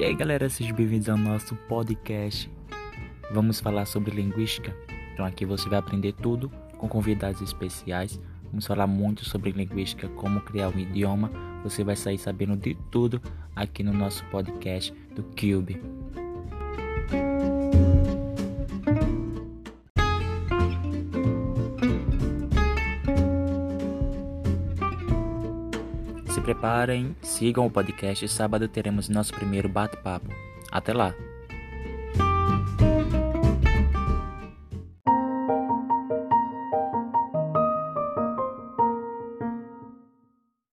E aí galera, sejam bem-vindos ao nosso podcast. Vamos falar sobre linguística. Então aqui você vai aprender tudo com convidados especiais. Vamos falar muito sobre linguística, como criar um idioma. Você vai sair sabendo de tudo aqui no nosso podcast do Cube. Preparem, sigam o podcast. Sábado teremos nosso primeiro bate-papo. Até lá!